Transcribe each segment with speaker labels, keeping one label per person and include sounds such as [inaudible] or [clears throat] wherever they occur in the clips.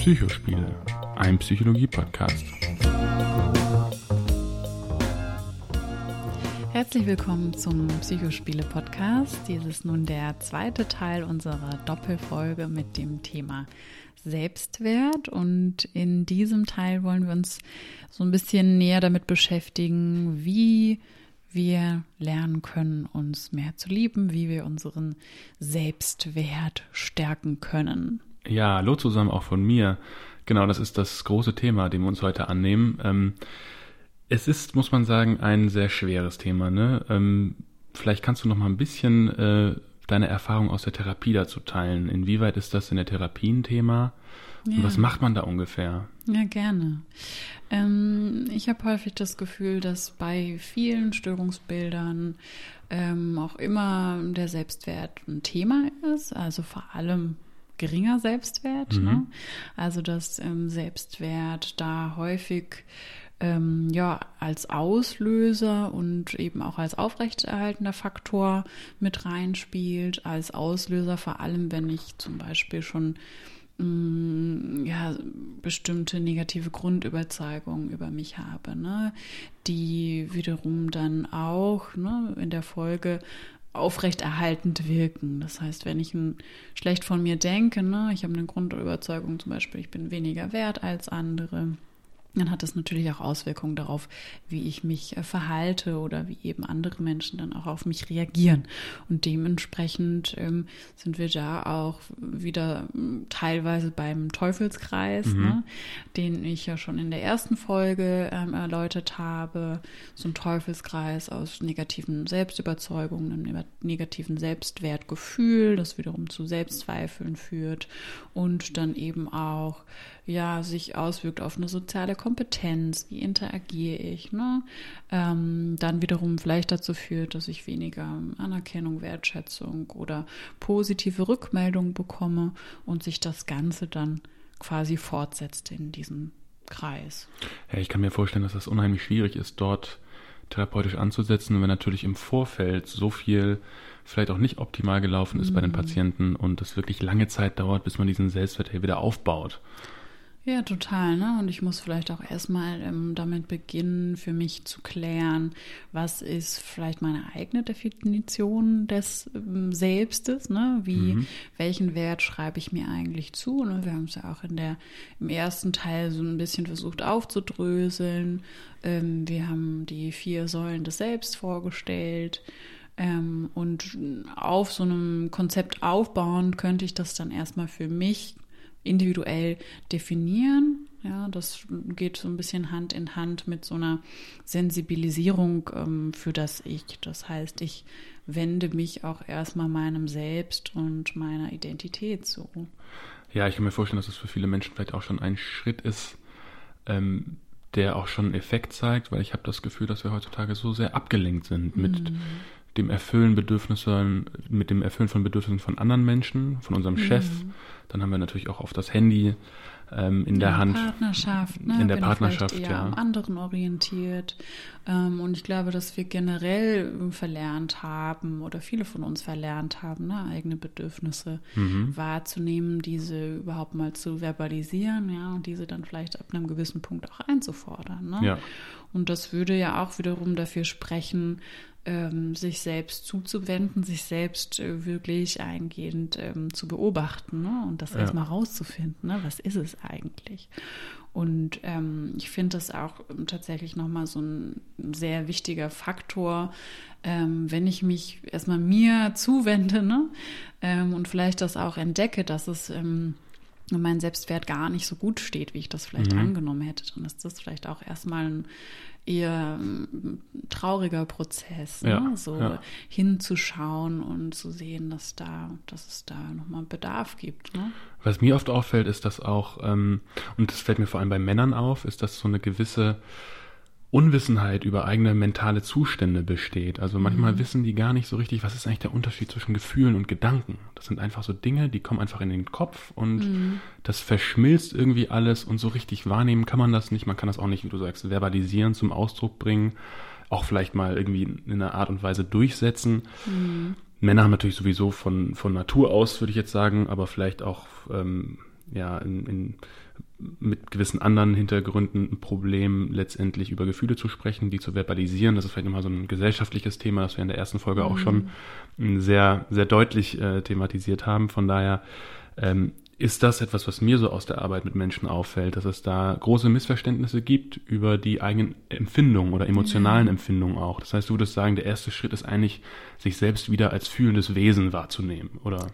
Speaker 1: Psychospiele, ein Psychologie-Podcast.
Speaker 2: Herzlich willkommen zum Psychospiele-Podcast. Dies ist nun der zweite Teil unserer Doppelfolge mit dem Thema Selbstwert. Und in diesem Teil wollen wir uns so ein bisschen näher damit beschäftigen, wie wir lernen können, uns mehr zu lieben, wie wir unseren Selbstwert stärken können.
Speaker 1: Ja, hallo zusammen auch von mir. Genau, das ist das große Thema, dem wir uns heute annehmen. Ähm, es ist, muss man sagen, ein sehr schweres Thema. Ne? Ähm, vielleicht kannst du noch mal ein bisschen äh, deine Erfahrung aus der Therapie dazu teilen. Inwieweit ist das in der Therapie ein Thema? Ja. Und was macht man da ungefähr?
Speaker 2: Ja, gerne. Ähm, ich habe häufig das Gefühl, dass bei vielen Störungsbildern ähm, auch immer der Selbstwert ein Thema ist, also vor allem geringer Selbstwert. Mhm. Ne? Also dass ähm, Selbstwert da häufig ähm, ja als Auslöser und eben auch als aufrechterhaltender Faktor mit reinspielt, als Auslöser vor allem, wenn ich zum Beispiel schon mm, ja, bestimmte negative Grundüberzeugungen über mich habe, ne, die wiederum dann auch ne, in der Folge aufrechterhaltend wirken. Das heißt, wenn ich ein, schlecht von mir denke, ne, ich habe eine Grundüberzeugung zum Beispiel, ich bin weniger wert als andere, dann hat das natürlich auch Auswirkungen darauf, wie ich mich äh, verhalte oder wie eben andere Menschen dann auch auf mich reagieren. Und dementsprechend ähm, sind wir da auch wieder hm, teilweise beim Teufelskreis, mhm. ne, den ich ja schon in der ersten Folge ähm, erläutert habe. So ein Teufelskreis aus negativen Selbstüberzeugungen, einem negativen Selbstwertgefühl, das wiederum zu Selbstzweifeln führt und dann eben auch ja sich auswirkt auf eine soziale Kompetenz, wie interagiere ich, ne? Ähm, dann wiederum vielleicht dazu führt, dass ich weniger Anerkennung, Wertschätzung oder positive Rückmeldung bekomme und sich das Ganze dann quasi fortsetzt in diesem Kreis.
Speaker 1: Ja, ich kann mir vorstellen, dass das unheimlich schwierig ist, dort therapeutisch anzusetzen, wenn natürlich im Vorfeld so viel vielleicht auch nicht optimal gelaufen ist mhm. bei den mhm. Patienten und es wirklich lange Zeit dauert, bis man diesen Selbstwert wieder aufbaut.
Speaker 2: Ja, total. Ne? Und ich muss vielleicht auch erstmal ähm, damit beginnen, für mich zu klären, was ist vielleicht meine eigene Definition des ähm, Selbstes, ne? Wie, mhm. welchen Wert schreibe ich mir eigentlich zu? Ne? Wir haben es ja auch in der, im ersten Teil so ein bisschen versucht aufzudröseln. Ähm, wir haben die vier Säulen des Selbst vorgestellt. Ähm, und auf so einem Konzept aufbauen könnte ich das dann erstmal für mich individuell definieren. Ja, das geht so ein bisschen Hand in Hand mit so einer Sensibilisierung ähm, für das Ich. Das heißt, ich wende mich auch erstmal meinem Selbst und meiner Identität zu.
Speaker 1: Ja, ich kann mir vorstellen, dass es für viele Menschen vielleicht auch schon ein Schritt ist, ähm, der auch schon einen Effekt zeigt, weil ich habe das Gefühl, dass wir heutzutage so sehr abgelenkt sind mit mhm. Dem Erfüllen Bedürfnissen, mit dem Erfüllen von Bedürfnissen von anderen Menschen, von unserem mhm. Chef, dann haben wir natürlich auch auf das Handy ähm, in, in der Hand.
Speaker 2: Partnerschaft, ne?
Speaker 1: In der Bin Partnerschaft, eher ja.
Speaker 2: am anderen orientiert. Ähm, und ich glaube, dass wir generell verlernt haben oder viele von uns verlernt haben, ne? eigene Bedürfnisse mhm. wahrzunehmen, diese überhaupt mal zu verbalisieren, ja, und diese dann vielleicht ab einem gewissen Punkt auch einzufordern. Ne? Ja. Und das würde ja auch wiederum dafür sprechen, ähm, sich selbst zuzuwenden, sich selbst äh, wirklich eingehend ähm, zu beobachten ne? und das ja. erstmal rauszufinden, ne? was ist es eigentlich. Und ähm, ich finde das auch tatsächlich nochmal so ein sehr wichtiger Faktor, ähm, wenn ich mich erstmal mir zuwende ne? Ähm, und vielleicht das auch entdecke, dass es ähm, mein Selbstwert gar nicht so gut steht, wie ich das vielleicht mhm. angenommen hätte, dann ist das vielleicht auch erstmal ein eher ähm, trauriger Prozess, ne? ja, so ja. hinzuschauen und zu sehen, dass da, dass es da nochmal Bedarf gibt. Ne?
Speaker 1: Was mir oft auffällt, ist, dass auch, ähm, und das fällt mir vor allem bei Männern auf, ist, dass so eine gewisse Unwissenheit über eigene mentale Zustände besteht. Also manchmal mhm. wissen die gar nicht so richtig, was ist eigentlich der Unterschied zwischen Gefühlen und Gedanken. Das sind einfach so Dinge, die kommen einfach in den Kopf und mhm. das verschmilzt irgendwie alles und so richtig wahrnehmen kann man das nicht. Man kann das auch nicht, wie du sagst, verbalisieren, zum Ausdruck bringen, auch vielleicht mal irgendwie in einer Art und Weise durchsetzen. Mhm. Männer haben natürlich sowieso von, von Natur aus, würde ich jetzt sagen, aber vielleicht auch ähm, ja, in, in, mit gewissen anderen Hintergründen ein Problem, letztendlich über Gefühle zu sprechen, die zu verbalisieren. Das ist vielleicht nochmal so ein gesellschaftliches Thema, das wir in der ersten Folge mhm. auch schon sehr, sehr deutlich äh, thematisiert haben. Von daher ähm, ist das etwas, was mir so aus der Arbeit mit Menschen auffällt, dass es da große Missverständnisse gibt über die eigenen Empfindungen oder emotionalen mhm. Empfindungen auch. Das heißt, du würdest sagen, der erste Schritt ist eigentlich, sich selbst wieder als fühlendes Wesen wahrzunehmen, oder?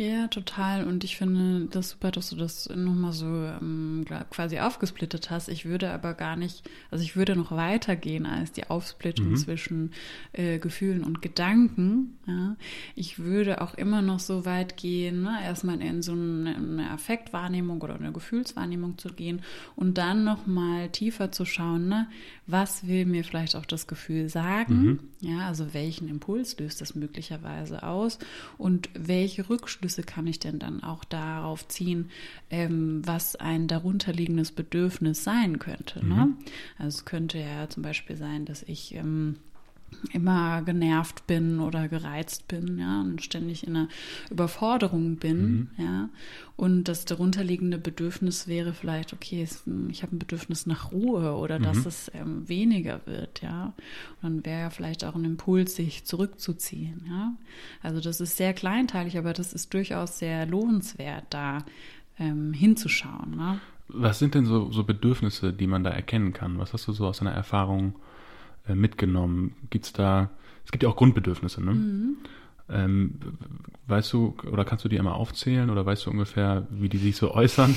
Speaker 2: Ja, total. Und ich finde das super, dass du das nochmal so ähm, quasi aufgesplittet hast. Ich würde aber gar nicht, also ich würde noch weitergehen als die Aufsplittung mhm. zwischen äh, Gefühlen und Gedanken. Ja. Ich würde auch immer noch so weit gehen, ne? erstmal in so eine, eine Affektwahrnehmung oder eine Gefühlswahrnehmung zu gehen und dann nochmal tiefer zu schauen, ne? was will mir vielleicht auch das Gefühl sagen? Mhm. Ja, also welchen Impuls löst das möglicherweise aus und welche Rückschlüsse Schlüsse kann ich denn dann auch darauf ziehen, ähm, was ein darunterliegendes Bedürfnis sein könnte? Ne? Mhm. Also es könnte ja zum Beispiel sein, dass ich ähm, immer genervt bin oder gereizt bin, ja, und ständig in einer Überforderung bin, mhm. ja. Und das darunterliegende Bedürfnis wäre vielleicht, okay, ich habe ein Bedürfnis nach Ruhe oder mhm. dass es ähm, weniger wird, ja. Und dann wäre ja vielleicht auch ein Impuls, sich zurückzuziehen, ja. Also das ist sehr kleinteilig, aber das ist durchaus sehr lohnenswert, da ähm, hinzuschauen. Ne?
Speaker 1: Was sind denn so, so Bedürfnisse, die man da erkennen kann? Was hast du so aus deiner Erfahrung äh, mitgenommen? Gibt's da, es gibt ja auch Grundbedürfnisse, ne? Mhm. Ähm, weißt du, oder kannst du die einmal aufzählen oder weißt du ungefähr, wie die sich so äußern?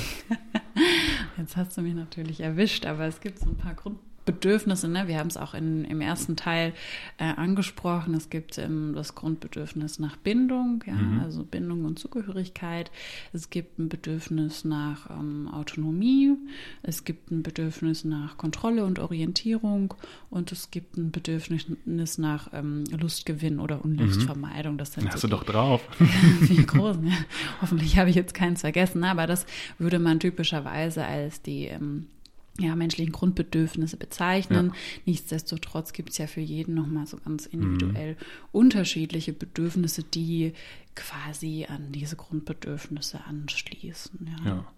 Speaker 1: [laughs]
Speaker 2: Jetzt hast du mich natürlich erwischt, aber es gibt so ein paar Grundbedürfnisse. Bedürfnisse, ne? wir haben es auch in, im ersten Teil äh, angesprochen, es gibt ähm, das Grundbedürfnis nach Bindung, ja? Mhm. also Bindung und Zugehörigkeit, es gibt ein Bedürfnis nach ähm, Autonomie, es gibt ein Bedürfnis nach Kontrolle und Orientierung und es gibt ein Bedürfnis nach ähm, Lustgewinn oder Unlustvermeidung.
Speaker 1: Das sind Hast so du doch drauf.
Speaker 2: Wie groß, ne? Hoffentlich habe ich jetzt keins vergessen, ne? aber das würde man typischerweise als die ähm, ja, menschlichen Grundbedürfnisse bezeichnen. Ja. Nichtsdestotrotz gibt es ja für jeden nochmal so ganz individuell mhm. unterschiedliche Bedürfnisse, die quasi an diese Grundbedürfnisse anschließen. Ja. ja.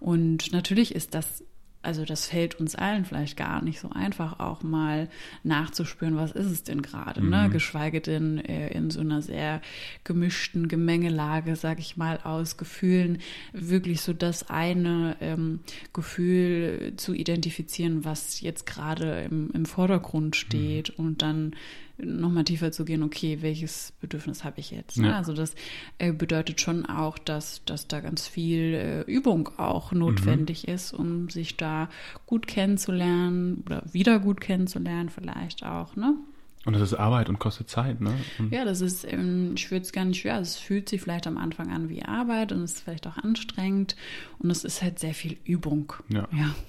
Speaker 2: Und natürlich ist das also das fällt uns allen vielleicht gar nicht so einfach, auch mal nachzuspüren, was ist es denn gerade, ne? mhm. ne? Geschweige denn äh, in so einer sehr gemischten Gemengelage, sag ich mal, aus Gefühlen, wirklich so das eine ähm, Gefühl zu identifizieren, was jetzt gerade im, im Vordergrund steht mhm. und dann nochmal tiefer zu gehen, okay, welches Bedürfnis habe ich jetzt? Ne? Ja. Also das äh, bedeutet schon auch, dass, dass da ganz viel äh, Übung auch notwendig mhm. ist, um sich da gut kennenzulernen oder wieder gut kennenzulernen vielleicht auch, ne?
Speaker 1: Und das ist Arbeit und kostet Zeit, ne? Und
Speaker 2: ja, das ist, ähm, ich würde es gar nicht schwer. Es fühlt sich vielleicht am Anfang an wie Arbeit und es ist vielleicht auch anstrengend und es ist halt sehr viel Übung. Ja. ja. [laughs]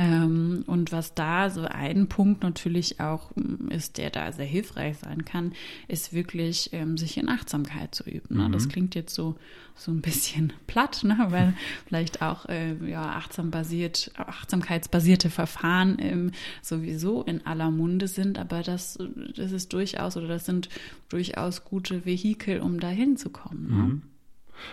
Speaker 2: Ähm, und was da so ein Punkt natürlich auch mm, ist, der da sehr hilfreich sein kann, ist wirklich ähm, sich in Achtsamkeit zu üben. Ne? Mhm. Das klingt jetzt so so ein bisschen [laughs] platt, ne? weil vielleicht auch äh, ja, achtsam basiert, achtsamkeitsbasierte Verfahren ähm, sowieso in aller Munde sind, aber das, das ist durchaus oder das sind durchaus gute Vehikel, um dahin zu kommen. Ne? Mhm.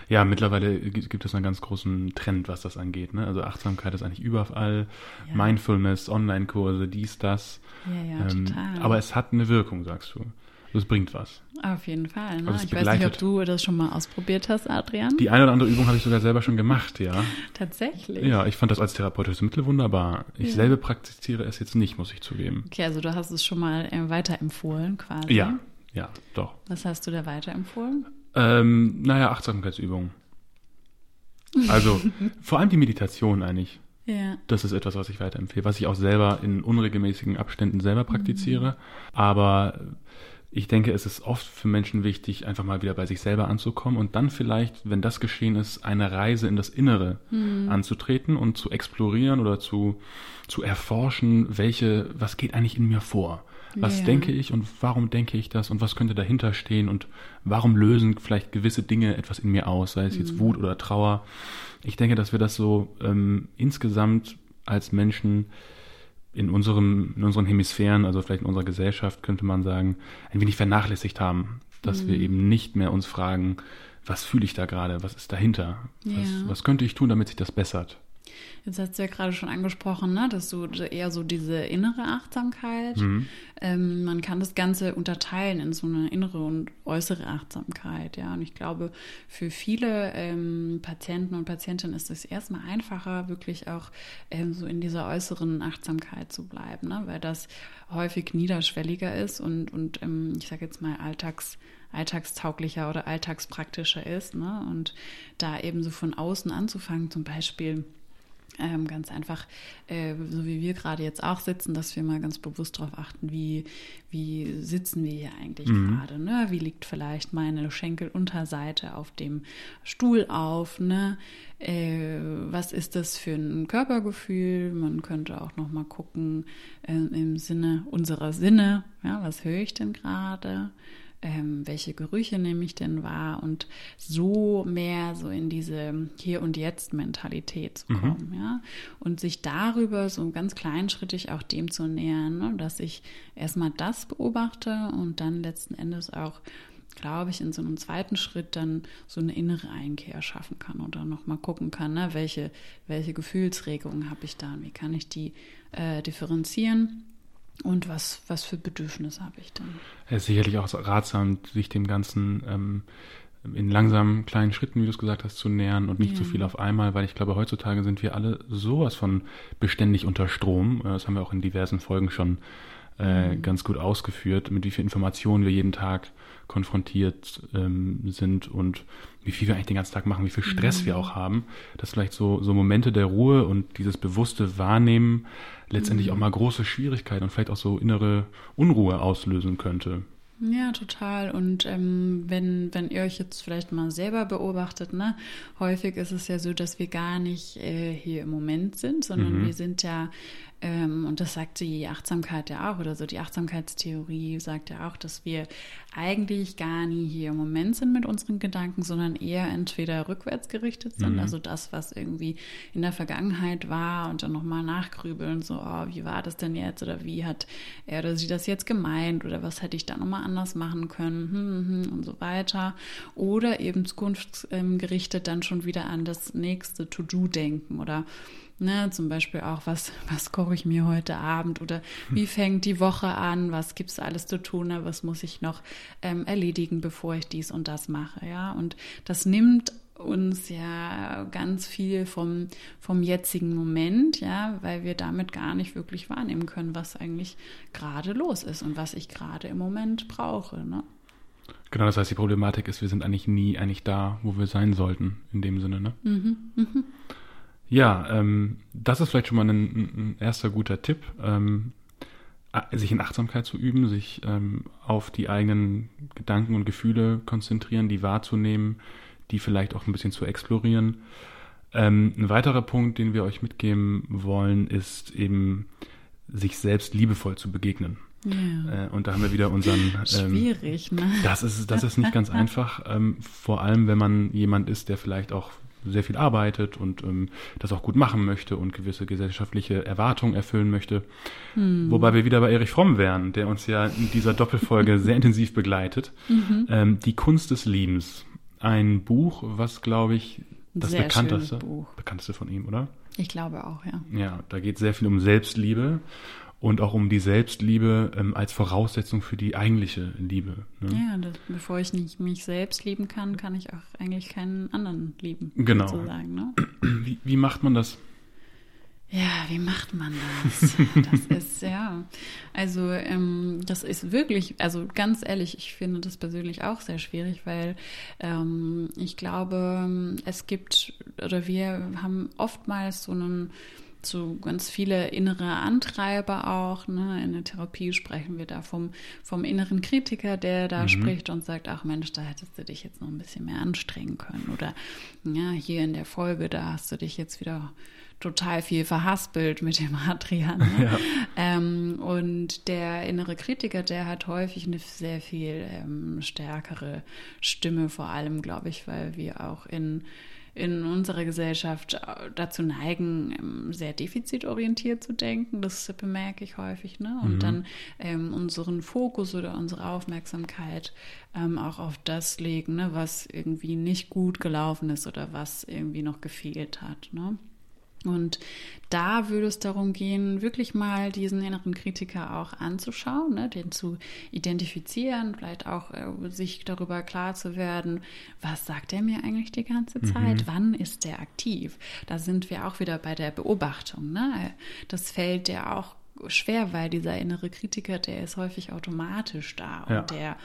Speaker 1: Ja, mittlerweile gibt es einen ganz großen Trend, was das angeht. Ne? Also Achtsamkeit ist eigentlich überall, ja. Mindfulness, Online-Kurse, dies, das.
Speaker 2: Ja, ja, ähm, total.
Speaker 1: Aber es hat eine Wirkung, sagst du. Das bringt was.
Speaker 2: Auf jeden Fall. Ne? Ich weiß nicht, ob du das schon mal ausprobiert hast, Adrian.
Speaker 1: Die eine oder andere Übung habe ich sogar selber schon gemacht, ja.
Speaker 2: Tatsächlich.
Speaker 1: Ja, ich fand das als therapeutisches Mittel wunderbar. Ich ja. selber praktiziere es jetzt nicht, muss ich zugeben.
Speaker 2: Okay, also du hast es schon mal äh, weiterempfohlen quasi.
Speaker 1: Ja, ja, doch.
Speaker 2: Was hast du da weiterempfohlen?
Speaker 1: Ähm, naja, Achtsamkeitsübungen. Also [laughs] vor allem die Meditation eigentlich. Ja. Das ist etwas, was ich weiterempfehle, was ich auch selber in unregelmäßigen Abständen selber praktiziere. Mhm. Aber ich denke, es ist oft für Menschen wichtig, einfach mal wieder bei sich selber anzukommen und dann vielleicht, wenn das geschehen ist, eine Reise in das Innere mhm. anzutreten und zu explorieren oder zu, zu erforschen, welche, was geht eigentlich in mir vor? Was ja. denke ich und warum denke ich das und was könnte dahinter stehen und warum lösen vielleicht gewisse Dinge etwas in mir aus, sei es jetzt mhm. Wut oder Trauer. Ich denke, dass wir das so ähm, insgesamt als Menschen in unserem, in unseren Hemisphären, also vielleicht in unserer Gesellschaft, könnte man sagen, ein wenig vernachlässigt haben, dass mhm. wir eben nicht mehr uns fragen, was fühle ich da gerade, was ist dahinter,
Speaker 2: Ja.
Speaker 1: was, was könnte ich tun, damit sich das bessert.
Speaker 2: Jetzt hast du ja gerade schon angesprochen, ne, dass du eher so diese innere Achtsamkeit, ähm, man kann das Ganze unterteilen in so eine innere und äußere Achtsamkeit, ja. Und ich glaube, für viele ähm, Patienten und Patientinnen ist es erstmal einfacher, wirklich auch ähm, so in dieser äußeren Achtsamkeit zu bleiben, ne, weil das häufig niederschwelliger ist und, und ähm, ich sage jetzt mal alltags alltagstauglicher oder alltagspraktischer ist, ne? Und da eben so von außen anzufangen, zum Beispiel ähm, ganz einfach, äh, so wie wir gerade jetzt auch sitzen, dass wir mal ganz bewusst darauf achten, wie, wie sitzen wir hier eigentlich gerade, ne? Wie liegt vielleicht meine Schenkelunterseite auf dem Stuhl auf, ne? Äh, was ist das für ein Körpergefühl? Man könnte auch noch mal gucken äh, im Sinne unserer Sinne, ja, was höre ich denn gerade? Ähm, welche Gerüche nehme ich denn wahr und so mehr so in diese Hier- und Jetzt-Mentalität zu kommen, ja. Und sich darüber so ganz kleinschrittig auch dem zu nähern, ne? dass ich erstmal das beobachte und dann letzten Endes auch glaube ich, in so einem zweiten Schritt dann so eine innere Einkehr schaffen kann dann nochmal gucken kann, ne, welche, welche Gefühlsregungen habe ich da und wie kann ich die äh, differenzieren und was, was für Bedürfnisse habe ich dann.
Speaker 1: Es ist sicherlich auch ratsam, sich dem Ganzen ähm, in langsamen kleinen Schritten, wie du es gesagt hast, zu nähern und nicht
Speaker 2: Ja.
Speaker 1: zu viel auf einmal, weil ich glaube, heutzutage sind wir alle sowas von beständig unter Strom. Äh, Das haben wir auch in diversen Folgen schon äh, ganz gut ausgeführt, mit wie viel Informationen wir jeden Tag konfrontiert ähm, sind und wie viel wir eigentlich den ganzen Tag machen, wie viel Stress wir auch haben, dass vielleicht so, so Momente der Ruhe und dieses bewusste Wahrnehmen letztendlich auch mal große Schwierigkeiten und vielleicht auch so innere Unruhe auslösen könnte.
Speaker 2: Ja, total. Und ähm, wenn, wenn ihr euch jetzt vielleicht mal selber beobachtet, ne, häufig ist es ja so, dass wir gar nicht äh, hier im Moment sind, sondern wir sind ja, und das sagt die Achtsamkeit ja auch, oder so die Achtsamkeitstheorie sagt ja auch, dass wir eigentlich gar nie hier im Moment sind mit unseren Gedanken, sondern eher entweder rückwärts gerichtet sind, also das, was irgendwie in der Vergangenheit war und dann nochmal nachgrübeln, so, oh, wie war das denn jetzt oder wie hat er oder sie das jetzt gemeint oder was hätte ich da nochmal anders machen können hm, hm, und so weiter. Oder eben zukunftsgerichtet dann schon wieder an das nächste To-Do denken oder Ne, zum Beispiel auch, was, was koche ich mir heute Abend oder wie fängt die Woche an, was gibt's alles zu tun, ne, was muss ich noch ähm, erledigen, bevor ich dies und das mache, ja. Und das nimmt uns ja ganz viel vom, vom jetzigen Moment, ja, weil wir damit gar nicht wirklich wahrnehmen können, was eigentlich gerade los ist und was ich gerade im Moment brauche, ne?
Speaker 1: Genau, das heißt, die Problematik ist, wir sind eigentlich nie eigentlich da, wo wir sein sollten, in dem Sinne, ne? Ja, ähm, das ist vielleicht schon mal ein, ein erster guter Tipp, ähm, sich in Achtsamkeit zu üben, sich ähm, auf die eigenen Gedanken und Gefühle konzentrieren, die wahrzunehmen, die vielleicht auch ein bisschen zu explorieren. Ähm, ein weiterer Punkt, den wir euch mitgeben wollen, ist eben, sich selbst liebevoll zu begegnen.
Speaker 2: Ja.
Speaker 1: Äh, und da haben wir wieder unseren ähm,
Speaker 2: Schwierig, ne?
Speaker 1: das ist, das ist nicht ganz [laughs] einfach, ähm, vor allem wenn man jemand ist, der vielleicht auch sehr viel arbeitet und ähm, das auch gut machen möchte und gewisse gesellschaftliche Erwartungen erfüllen möchte. Wobei wir wieder bei Erich Fromm wären, der uns ja in dieser Doppelfolge [laughs] sehr intensiv begleitet. Ähm, Die Kunst des Liebens. Ein Buch, was, glaube ich, das
Speaker 2: Sehr
Speaker 1: bekannteste, bekannteste von ihm, oder?
Speaker 2: Ich glaube auch, ja.
Speaker 1: Ja, da geht sehr viel um Selbstliebe und auch um die Selbstliebe ähm, als Voraussetzung für die eigentliche Liebe. Ne?
Speaker 2: Ja, das, bevor ich nicht mich selbst lieben kann, kann ich auch eigentlich keinen anderen lieben.
Speaker 1: Genau.
Speaker 2: Sozusagen, ne?
Speaker 1: Wie, wie macht man das?
Speaker 2: Ja, wie macht man das? Das [laughs] ist, ja, also ähm, das ist wirklich, also ganz ehrlich, ich finde das persönlich auch sehr schwierig, weil ähm, ich glaube, es gibt, oder wir haben oftmals so einen, so ganz viele innere Antreiber auch. Ne? In der Therapie sprechen wir da vom, vom inneren Kritiker, der da spricht und sagt, ach Mensch, da hättest du dich jetzt noch ein bisschen mehr anstrengen können. Oder ja, hier in der Folge, da hast du dich jetzt wieder total viel verhaspelt mit dem Adrian. Ne? [laughs]
Speaker 1: Ja.
Speaker 2: Ähm, und der innere Kritiker, der hat häufig eine sehr viel ähm, stärkere Stimme, vor allem, glaube ich, weil wir auch in in unserer Gesellschaft dazu neigen, ähm, sehr defizitorientiert zu denken. Das bemerke ich häufig. Ne? Und mhm. dann ähm, unseren Fokus oder unsere Aufmerksamkeit ähm, auch auf das legen, ne? was irgendwie nicht gut gelaufen ist oder was irgendwie noch gefehlt hat. Ne? Und da würde es darum gehen, wirklich mal diesen inneren Kritiker auch anzuschauen, ne, den zu identifizieren, vielleicht auch äh, sich darüber klar zu werden, was sagt er mir eigentlich die ganze mhm. Zeit, mhm. wann ist der aktiv. Da sind wir auch wieder bei der Beobachtung. Ne? Das fällt der auch schwer, weil dieser innere Kritiker, der ist häufig automatisch da und ja. der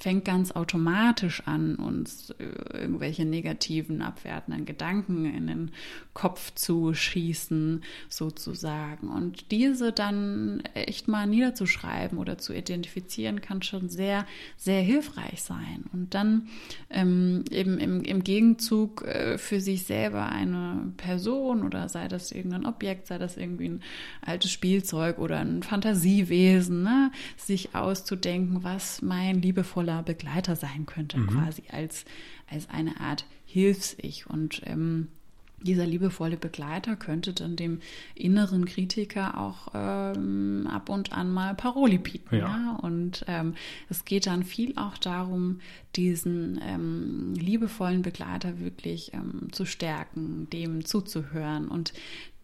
Speaker 2: fängt ganz automatisch an, uns äh, irgendwelche negativen, abwertenden Gedanken in den Kopf zu schießen, sozusagen. Und diese dann echt mal niederzuschreiben oder zu identifizieren, kann schon sehr, sehr hilfreich sein. Und dann ähm, eben im, im Gegenzug äh, für sich selber eine Person oder sei das irgendein Objekt, sei das irgendwie ein altes Spielzeug oder ein Fantasiewesen, ne, sich auszudenken, was mein liebevoller liebevoller Begleiter sein könnte, mhm. quasi als, als eine Art Hilfs-Ich. Und ähm, dieser liebevolle Begleiter könnte dann dem inneren Kritiker auch ähm, ab und an mal Paroli bieten. Ja. ja? Und ähm, es geht dann viel auch darum, diesen ähm, liebevollen Begleiter wirklich ähm, zu stärken, dem zuzuhören und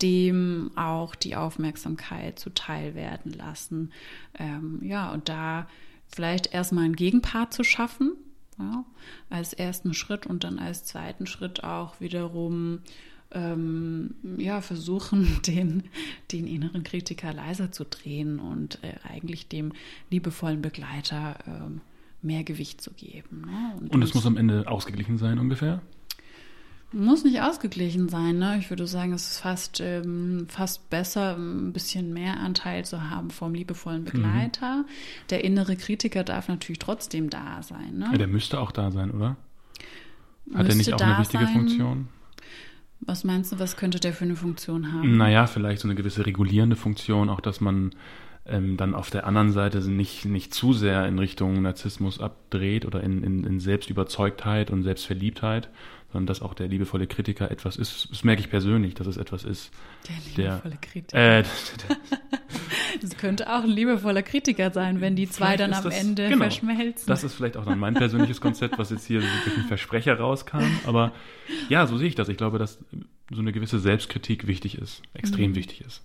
Speaker 2: dem auch die Aufmerksamkeit zuteil werden lassen. Ähm, ja, und da vielleicht erstmal einen Gegenpart zu schaffen, ja, als ersten Schritt und dann als zweiten Schritt auch wiederum ähm, ja, versuchen, [laughs] den, den inneren Kritiker leiser zu drehen und äh, eigentlich dem liebevollen Begleiter äh, mehr Gewicht zu geben.
Speaker 1: Ne? Und es muss am Ende ausgeglichen sein ungefähr?
Speaker 2: Muss nicht ausgeglichen sein, ne? Ich würde sagen, es ist fast, ähm, fast besser, ein bisschen mehr Anteil zu haben vom liebevollen Begleiter. Mhm. Der innere Kritiker darf natürlich trotzdem da sein, ne?
Speaker 1: Ja, der müsste auch da sein, oder? Hat er nicht auch eine wichtige sein? Funktion?
Speaker 2: Was meinst du, was könnte der für eine Funktion haben?
Speaker 1: Naja, vielleicht so eine gewisse regulierende Funktion, auch dass man ähm, dann auf der anderen Seite nicht, nicht zu sehr in Richtung Narzissmus abdreht oder in, in, in Selbstüberzeugtheit und Selbstverliebtheit, sondern dass auch der liebevolle Kritiker etwas ist. Das merke ich persönlich, dass es etwas ist.
Speaker 2: Der liebevolle der, Kritiker. Äh, [laughs] das könnte auch ein liebevoller Kritiker sein, wenn die zwei dann am das, Ende genau, verschmelzen.
Speaker 1: Das ist vielleicht auch dann mein persönliches Konzept, was jetzt hier durch einen Versprecher rauskam. Aber ja, so sehe ich das. Ich glaube, dass so eine gewisse Selbstkritik wichtig ist, extrem mhm. wichtig ist.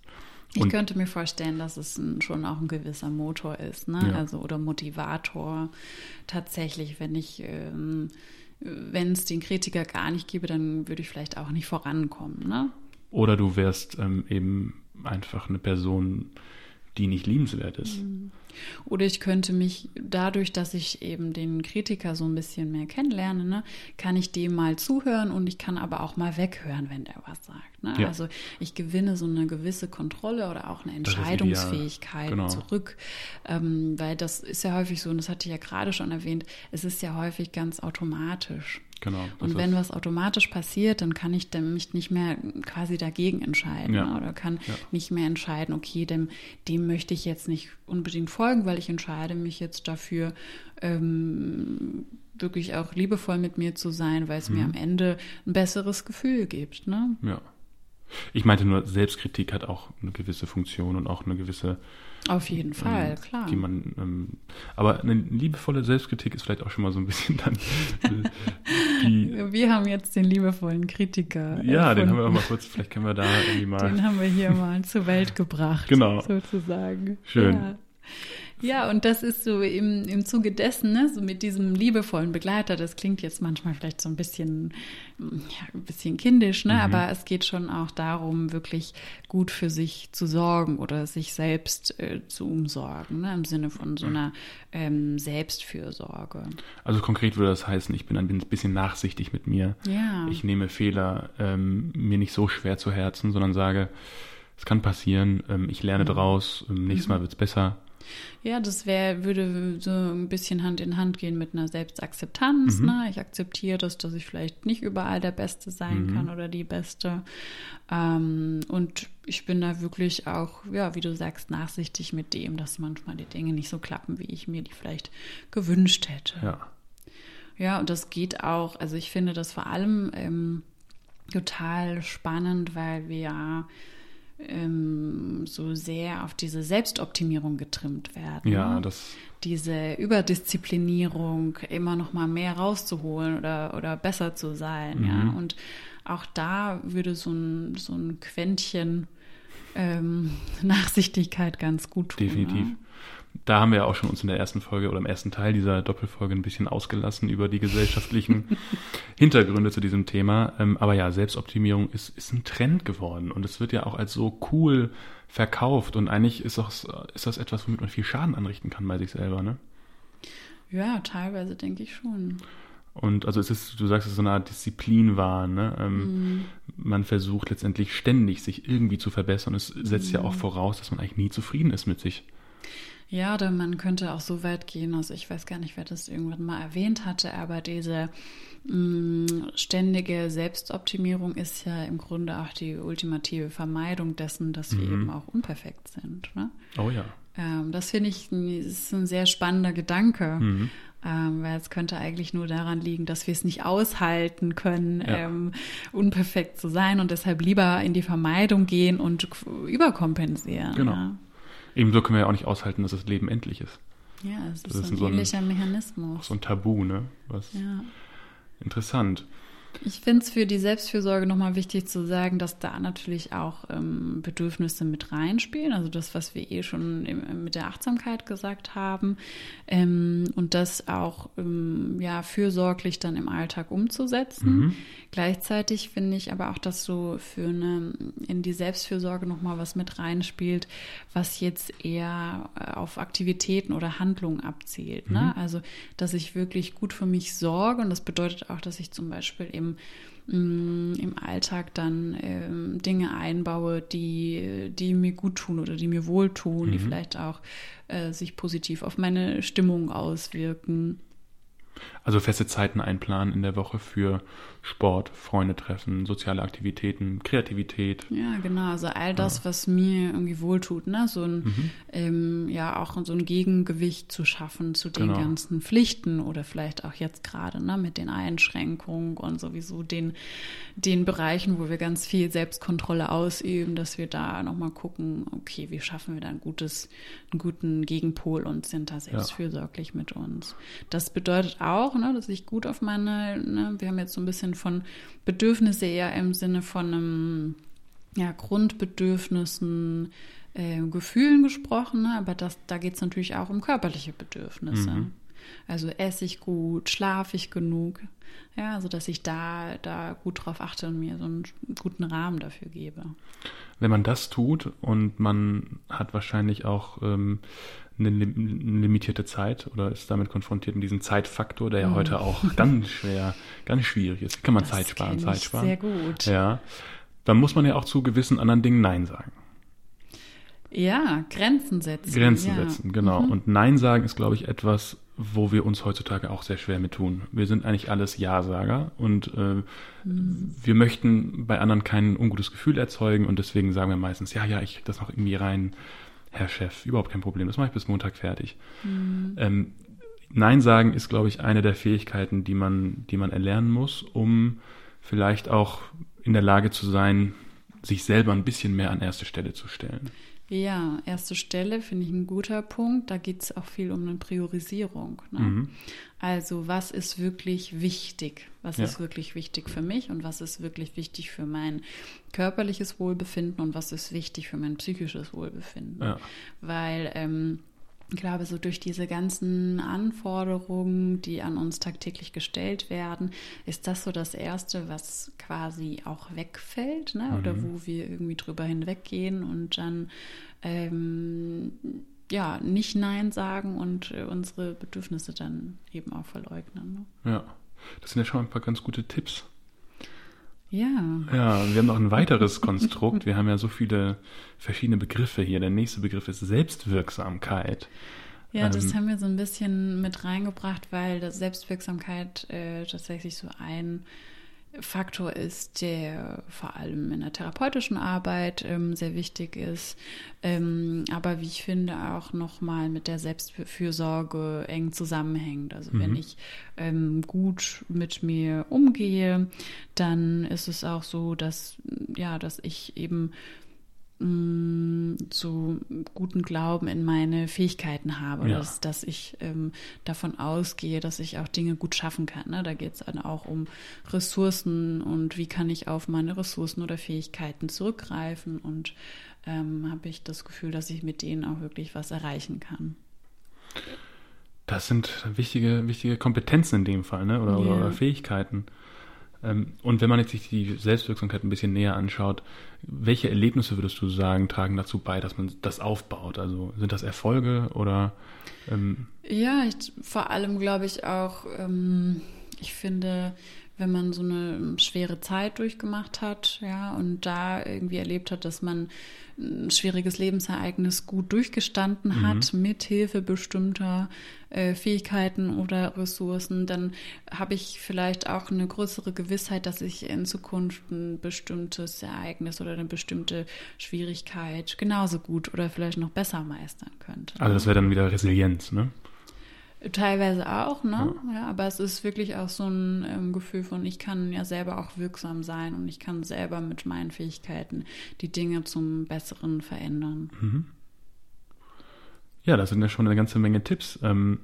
Speaker 2: Und ich könnte mir vorstellen, dass es ein, schon auch ein gewisser Motor ist, ne? Ja. Also oder Motivator. Tatsächlich, wenn ich ähm, wenn es den Kritiker gar nicht gäbe, dann würde ich vielleicht auch nicht vorankommen. Ne?
Speaker 1: Oder du wärst ähm, eben einfach eine Person, die nicht liebenswert ist.
Speaker 2: Mhm. Oder ich könnte mich dadurch, dass ich eben den Kritiker so ein bisschen mehr kennenlerne, ne, kann ich dem mal zuhören und ich kann aber auch mal weghören, wenn der was sagt. Ne? Ja. Also ich gewinne so eine gewisse Kontrolle oder auch eine Entscheidungsfähigkeit genau. zurück, ähm, weil das ist ja häufig so, und das hatte ich ja gerade schon erwähnt, es ist ja häufig ganz automatisch. Genau. Und wenn was automatisch passiert, dann kann ich mich nicht mehr quasi dagegen entscheiden ja. oder kann ja. nicht mehr entscheiden, okay, dem, dem möchte ich jetzt nicht unbedingt folgen, weil ich entscheide mich jetzt dafür, ähm, wirklich auch liebevoll mit mir zu sein, weil es mhm. mir am Ende ein besseres Gefühl gibt. Ne?
Speaker 1: Ja. Ich meinte nur, Selbstkritik hat auch eine gewisse Funktion und auch eine gewisse
Speaker 2: auf jeden ähm, Fall, ähm, klar.
Speaker 1: Die man, ähm, aber eine liebevolle Selbstkritik ist vielleicht auch schon mal so ein bisschen dann. Äh,
Speaker 2: die, [laughs] wir haben jetzt den liebevollen Kritiker.
Speaker 1: Ja, erfunden. den haben wir auch mal kurz, vielleicht können wir da irgendwie mal.
Speaker 2: Den haben wir hier mal zur Welt gebracht.
Speaker 1: Genau.
Speaker 2: Sozusagen.
Speaker 1: Schön.
Speaker 2: Ja. Ja, und das ist so im, im Zuge dessen, ne, so mit diesem liebevollen Begleiter, das klingt jetzt manchmal vielleicht so ein bisschen, ja, ein bisschen kindisch, ne, mhm. aber es geht schon auch darum, wirklich gut für sich zu sorgen oder sich selbst äh, zu umsorgen, ne, im Sinne von so einer ähm, Selbstfürsorge.
Speaker 1: Also konkret würde das heißen, ich bin ein bisschen nachsichtig mit mir.
Speaker 2: Ja.
Speaker 1: Ich nehme Fehler ähm, mir nicht so schwer zu Herzen, sondern sage, es kann passieren, ähm, ich lerne mhm. draus, ähm, nächstes mhm. Mal wird's besser
Speaker 2: ja, das wäre, würde so ein bisschen Hand in Hand gehen mit einer Selbstakzeptanz. Mhm. Ne? Ich akzeptiere das, dass ich vielleicht nicht überall der Beste sein mhm. kann oder die Beste. Ähm, und ich bin da wirklich auch, ja, wie du sagst, nachsichtig mit dem, dass manchmal die Dinge nicht so klappen, wie ich mir die vielleicht gewünscht hätte.
Speaker 1: Ja.
Speaker 2: Ja, und das geht auch, also ich finde das vor allem ähm, total spannend, weil wir ähm, so sehr auf diese Selbstoptimierung getrimmt werden.
Speaker 1: Ja, das.
Speaker 2: Diese Überdisziplinierung, immer noch mal mehr rauszuholen oder, oder besser zu sein.
Speaker 1: Mhm.
Speaker 2: Ja, und auch da würde so ein, so ein Quäntchen ähm, [laughs] Nachsichtigkeit ganz gut tun.
Speaker 1: Definitiv.
Speaker 2: Ne?
Speaker 1: Da haben wir ja auch schon uns in der ersten Folge oder im ersten Teil dieser Doppelfolge ein bisschen ausgelassen über die gesellschaftlichen [laughs] Hintergründe zu diesem Thema. Ähm, aber ja, Selbstoptimierung ist, ist ein Trend geworden und es wird ja auch als so cool verkauft und eigentlich ist, auch, ist das etwas, womit man viel Schaden anrichten kann bei sich selber, ne?
Speaker 2: Ja, teilweise denke ich schon.
Speaker 1: Und also es ist, du sagst, es ist so eine Art Disziplinwahn. Ne? Ähm,
Speaker 2: Mhm.
Speaker 1: Man versucht letztendlich ständig, sich irgendwie zu verbessern. Es setzt ja
Speaker 2: Mhm.
Speaker 1: auch voraus, dass man eigentlich nie zufrieden ist mit sich.
Speaker 2: Ja, oder man könnte auch so weit gehen, also ich weiß gar nicht, wer das irgendwann mal erwähnt hatte, aber diese mh, ständige Selbstoptimierung ist ja im Grunde auch die ultimative Vermeidung dessen, dass wir
Speaker 1: Mhm.
Speaker 2: eben auch unperfekt sind. Ne?
Speaker 1: Oh ja.
Speaker 2: Ähm, das finde ich ein- ist ein sehr spannender Gedanke,
Speaker 1: Mhm.
Speaker 2: ähm, weil es könnte eigentlich nur daran liegen, dass wir es nicht aushalten können,
Speaker 1: Ja.
Speaker 2: ähm, unperfekt zu sein und deshalb lieber in die Vermeidung gehen und überkompensieren.
Speaker 1: Genau.
Speaker 2: Ja.
Speaker 1: Ebenso können wir ja auch nicht aushalten, dass das Leben endlich ist.
Speaker 2: Ja, es ist,
Speaker 1: Das ist
Speaker 2: so ein
Speaker 1: so
Speaker 2: ähnlicher Mechanismus.
Speaker 1: So ein Tabu, ne? Was
Speaker 2: Ja.
Speaker 1: interessant.
Speaker 2: Ich finde es für die Selbstfürsorge nochmal wichtig zu sagen, dass da natürlich auch ähm, Bedürfnisse mit reinspielen. Also das, was wir eh schon im, mit der Achtsamkeit gesagt haben. Ähm, und das auch ähm, ja, fürsorglich dann im Alltag umzusetzen.
Speaker 1: Mhm.
Speaker 2: Gleichzeitig finde ich aber auch, dass so für eine in die Selbstfürsorge nochmal was mit reinspielt, was jetzt eher äh, auf Aktivitäten oder Handlungen abzielt. Ne? Also, dass ich wirklich gut für mich sorge und das bedeutet auch, dass ich zum Beispiel im, mm, im Alltag dann ähm, Dinge einbaue, die, die mir gut tun oder die mir wohltun, die vielleicht auch äh, sich positiv auf meine Stimmung auswirken.
Speaker 1: Also feste Zeiten einplanen in der Woche für Sport, Freunde treffen, soziale Aktivitäten, Kreativität.
Speaker 2: Ja, genau. Also all das, was mir irgendwie wohltut, ne? So ein,
Speaker 1: Mhm.
Speaker 2: ähm, ja, auch so ein Gegengewicht zu schaffen zu den
Speaker 1: Genau.
Speaker 2: ganzen Pflichten oder vielleicht auch jetzt gerade, ne, mit den Einschränkungen und sowieso den, den Bereichen, wo wir ganz viel Selbstkontrolle ausüben, dass wir da nochmal gucken, okay, wie schaffen wir da ein gutes, einen guten Gegenpol und sind da selbstfürsorglich mit uns. Das bedeutet auch, ne, dass ich gut auf meine, ne, wir haben jetzt so ein bisschen von Bedürfnisse eher im Sinne von einem ja, Grundbedürfnissen, äh, Gefühlen gesprochen, ne? aber das, da geht es natürlich auch um körperliche Bedürfnisse.
Speaker 1: Mhm.
Speaker 2: Also esse ich gut, schlafe ich genug, ja, also dass ich da, da gut drauf achte und mir so einen guten Rahmen dafür gebe.
Speaker 1: Wenn man das tut und man hat wahrscheinlich auch ähm, eine, lim- eine limitierte Zeit oder ist damit konfrontiert mit diesem Zeitfaktor, der ja heute auch [laughs] ganz schwer, ganz schwierig ist. Wie kann man
Speaker 2: Das
Speaker 1: Zeit sparen, Zeit sparen?
Speaker 2: Sehr gut.
Speaker 1: Ja. Dann muss man ja auch zu gewissen anderen Dingen Nein sagen.
Speaker 2: Ja, Grenzen setzen.
Speaker 1: Grenzen
Speaker 2: ja.
Speaker 1: setzen, genau.
Speaker 2: Mhm.
Speaker 1: Und Nein sagen ist, glaube ich, etwas, wo wir uns heutzutage auch sehr schwer mit tun. Wir sind eigentlich alles Ja-Sager und äh,
Speaker 2: Mhm.
Speaker 1: wir möchten bei anderen kein ungutes Gefühl erzeugen und deswegen sagen wir meistens, ja, ja, ich krieg das noch irgendwie rein, Herr Chef, überhaupt kein Problem, das mache ich bis Montag fertig.
Speaker 2: Mhm.
Speaker 1: Ähm, Nein sagen ist, glaube ich, eine der Fähigkeiten, die man, die man erlernen muss, um vielleicht auch in der Lage zu sein, sich selber ein bisschen mehr an erste Stelle zu stellen.
Speaker 2: Ja, erste Stelle finde ich ein guter Punkt. Da geht es auch viel um eine Priorisierung. Ne?
Speaker 1: Mhm.
Speaker 2: Also was ist wirklich wichtig? Was
Speaker 1: Ja.
Speaker 2: ist wirklich wichtig für mich und was ist wirklich wichtig für mein körperliches Wohlbefinden und was ist wichtig für mein psychisches Wohlbefinden?
Speaker 1: Ja.
Speaker 2: Weil ähm, ich glaube, so durch diese ganzen Anforderungen, die an uns tagtäglich gestellt werden, ist das so das Erste, was quasi auch wegfällt, ne? oder
Speaker 1: Mhm.
Speaker 2: wo wir irgendwie drüber hinweggehen und dann ähm, ja nicht Nein sagen und äh, unsere Bedürfnisse dann eben auch verleugnen. Ne?
Speaker 1: Ja, das sind ja schon ein paar ganz gute Tipps.
Speaker 2: Ja.
Speaker 1: Ja, wir haben noch ein weiteres Konstrukt. Wir haben ja so viele verschiedene Begriffe hier. Der nächste Begriff ist Selbstwirksamkeit.
Speaker 2: Ja, das
Speaker 1: Ähm,
Speaker 2: haben wir so ein bisschen mit reingebracht, weil das Selbstwirksamkeit äh, tatsächlich so ein Faktor ist, der vor allem in der therapeutischen Arbeit ähm, sehr wichtig ist, ähm, aber wie ich finde auch nochmal mit der Selbstfürsorge eng zusammenhängt. Also mhm. wenn ich ähm, gut mit mir umgehe, dann ist es auch so, dass ja, dass ich eben so guten Glauben in meine Fähigkeiten habe, ja. dass, dass ich ähm, davon ausgehe, dass ich auch Dinge gut schaffen kann. Ne? Da geht es dann auch um Ressourcen und wie kann ich auf meine Ressourcen oder Fähigkeiten zurückgreifen und ähm, habe ich das Gefühl, dass ich mit denen auch wirklich was erreichen kann.
Speaker 1: Das sind wichtige, wichtige Kompetenzen in dem Fall, ne? oder, yeah. oder Fähigkeiten. Ähm, und wenn man jetzt sich die Selbstwirksamkeit ein bisschen näher anschaut, welche Erlebnisse würdest du sagen, tragen dazu bei, dass man das aufbaut? Also sind das Erfolge oder?
Speaker 2: Ähm ja, ich, vor allem glaube ich auch, ähm, ich finde, wenn man so eine schwere Zeit durchgemacht hat, ja, und da irgendwie erlebt hat, dass man ein schwieriges Lebensereignis gut durchgestanden mhm. hat, mit Hilfe bestimmter äh, Fähigkeiten oder Ressourcen, dann habe ich vielleicht auch eine größere Gewissheit, dass ich in Zukunft ein bestimmtes Ereignis oder eine bestimmte Schwierigkeit genauso gut oder vielleicht noch besser meistern könnte.
Speaker 1: Also das wäre dann wieder Resilienz, ne?
Speaker 2: Teilweise auch, ne? Ja. ja. aber es ist wirklich auch so ein ähm, Gefühl von, ich kann ja selber auch wirksam sein und ich kann selber mit meinen Fähigkeiten die Dinge zum Besseren verändern. Mhm.
Speaker 1: Ja, das sind ja schon eine ganze Menge Tipps. Ähm,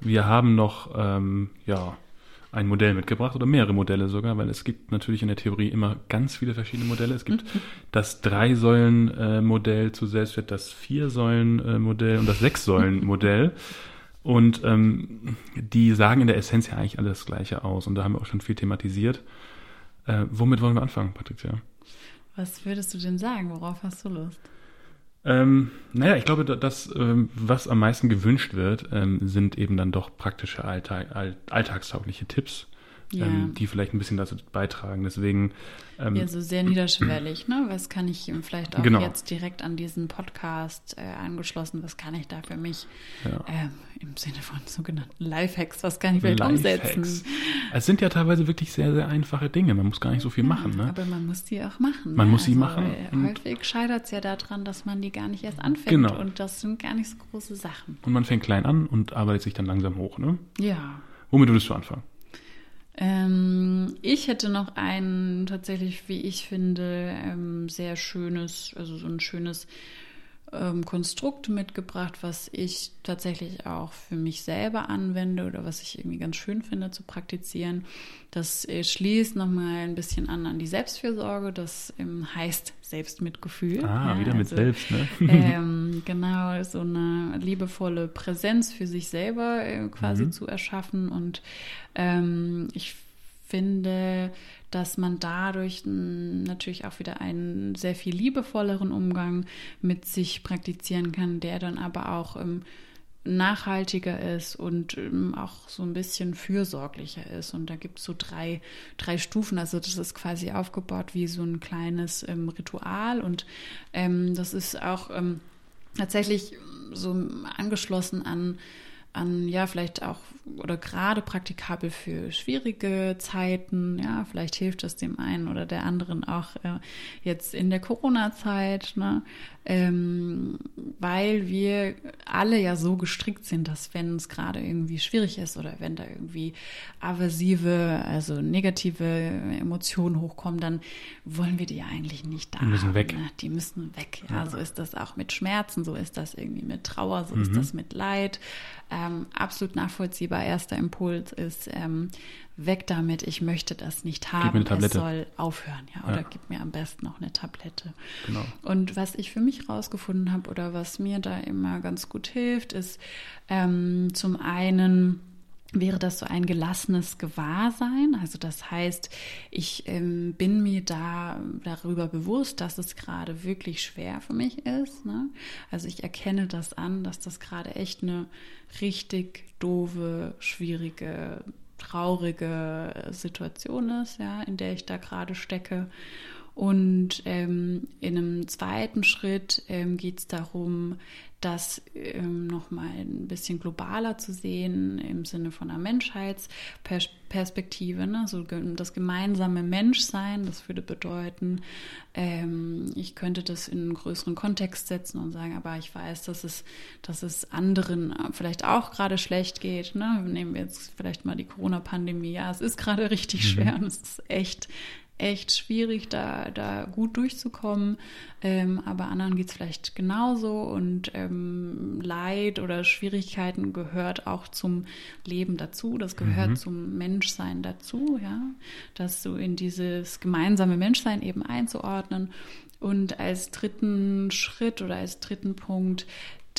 Speaker 1: wir haben noch, ähm, ja, ein Modell mitgebracht oder mehrere Modelle sogar, weil es gibt natürlich in der Theorie immer ganz viele verschiedene Modelle. Es gibt mhm. [laughs] das Drei-Säulen-Modell zu Selbstwert, das Vier-Säulen-Modell und das Sechs-Säulen-Modell. Und ähm, die sagen in der Essenz ja eigentlich alles das Gleiche aus. Und da haben wir auch schon viel thematisiert. Äh, womit wollen wir anfangen, Patricia?
Speaker 2: Was würdest du denn sagen? Worauf hast du Lust?
Speaker 1: Ähm, naja, ich glaube, das, ähm, was am meisten gewünscht wird, ähm, sind eben dann doch praktische Alltag, alltagstaugliche Tipps ja. ähm, die vielleicht ein bisschen dazu beitragen. Deswegen.
Speaker 2: Ähm, ja, so sehr niederschwellig, ne? Was kann ich vielleicht auch genau. jetzt direkt an diesen Podcast äh, angeschlossen, was kann ich da für mich ja. ähm, im Sinne von sogenannten Lifehacks, was kann ich vielleicht Lifehacks. umsetzen?
Speaker 1: Es sind ja teilweise wirklich sehr, sehr einfache Dinge. Man muss gar nicht so viel ja, machen, ne?
Speaker 2: Aber man muss die auch machen.
Speaker 1: Man ne? muss sie also, machen.
Speaker 2: Häufig scheitert es ja daran, dass man die gar nicht erst anfängt. Genau. Und das sind gar nicht so große Sachen.
Speaker 1: Und man fängt klein an und arbeitet sich dann langsam hoch, ne?
Speaker 2: Ja.
Speaker 1: Womit würdest du anfangen?
Speaker 2: Ähm, ich hätte noch ein tatsächlich, wie ich finde, ähm, sehr schönes, also so ein schönes ähm, Konstrukt mitgebracht, was ich tatsächlich auch für mich selber anwende oder was ich irgendwie ganz schön finde zu praktizieren. Das äh, schließt nochmal ein bisschen an an die Selbstfürsorge. Das ähm, heißt Selbstmitgefühl.
Speaker 1: Ah, ja, wieder mit also, selbst, ne? [laughs] [laughs]
Speaker 2: ähm, genau, so eine liebevolle Präsenz für sich selber äh, quasi mhm. zu erschaffen. Und ähm, ich finde, dass man dadurch natürlich auch wieder einen sehr viel liebevolleren Umgang mit sich praktizieren kann, der dann aber auch ähm, nachhaltiger ist und ähm, auch so ein bisschen fürsorglicher ist. Und da gibt es so drei, drei Stufen. Also das ist quasi aufgebaut wie so ein kleines ähm, Ritual und ähm, das ist auch ähm, tatsächlich so angeschlossen an an, ja, vielleicht auch oder gerade praktikabel für schwierige Zeiten. Ja, vielleicht hilft es dem einen oder der anderen auch äh, jetzt in der Corona-Zeit, ne? ähm, weil wir alle ja so gestrickt sind, dass wenn es gerade irgendwie schwierig ist oder wenn da irgendwie aversive, also negative Emotionen hochkommen, dann wollen wir die ja eigentlich nicht da.
Speaker 1: Die müssen haben, weg.
Speaker 2: Ne? Die müssen weg. Ja, ja, so ist das auch mit Schmerzen, so ist das irgendwie mit Trauer, so mhm. ist das mit Leid. Ähm, absolut nachvollziehbar. Erster Impuls ist, ähm, weg damit, ich möchte das nicht haben, es soll aufhören, ja, oder ja. gib mir am besten noch eine Tablette. Genau. Und was ich für mich rausgefunden habe oder was mir da immer ganz gut hilft, ist ähm, zum einen wäre das so ein gelassenes Gewahrsein. Also das heißt, ich ähm, bin mir da darüber bewusst, dass es gerade wirklich schwer für mich ist. Ne? Also ich erkenne das an, dass das gerade echt eine richtig doofe, schwierige traurige Situation ist, ja, in der ich da gerade stecke. Und ähm, in einem zweiten Schritt ähm, geht es darum, das ähm, nochmal ein bisschen globaler zu sehen im Sinne von einer Menschheitsperspektive, ne? so das gemeinsame Menschsein, das würde bedeuten, ähm, ich könnte das in einen größeren Kontext setzen und sagen, aber ich weiß, dass es, dass es anderen vielleicht auch gerade schlecht geht. Ne? Nehmen wir jetzt vielleicht mal die Corona-Pandemie. Ja, es ist gerade richtig mhm. schwer und es ist echt echt schwierig, da, da gut durchzukommen. Ähm, aber anderen geht es vielleicht genauso und ähm, Leid oder Schwierigkeiten gehört auch zum Leben dazu. Das gehört mhm. zum Menschsein dazu, ja. Das so in dieses gemeinsame Menschsein eben einzuordnen. Und als dritten Schritt oder als dritten Punkt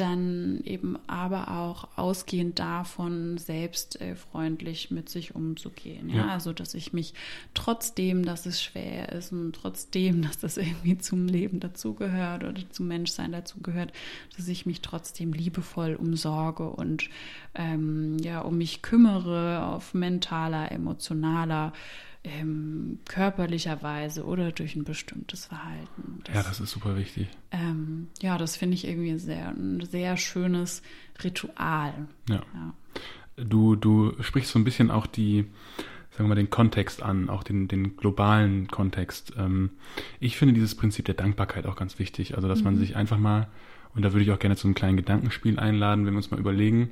Speaker 2: dann eben aber auch ausgehend davon selbst äh, freundlich mit sich umzugehen. Ja? ja? also dass ich mich trotzdem, dass es schwer ist und trotzdem, dass das irgendwie zum Leben dazugehört oder zum Menschsein dazugehört, dass ich mich trotzdem liebevoll umsorge und ähm, ja um mich kümmere auf mentaler, emotionaler ähm, körperlicherweise oder durch ein bestimmtes Verhalten.
Speaker 1: Das, ja, das ist super wichtig.
Speaker 2: Ähm, ja, das finde ich irgendwie sehr, ein sehr schönes Ritual.
Speaker 1: Ja. ja. Du, du sprichst so ein bisschen auch die, sagen wir mal, den Kontext an, auch den, den globalen Kontext. Ähm, ich finde dieses Prinzip der Dankbarkeit auch ganz wichtig. Also, dass mhm. man sich einfach mal, und da würde ich auch gerne zu einem kleinen Gedankenspiel einladen, wenn wir uns mal überlegen,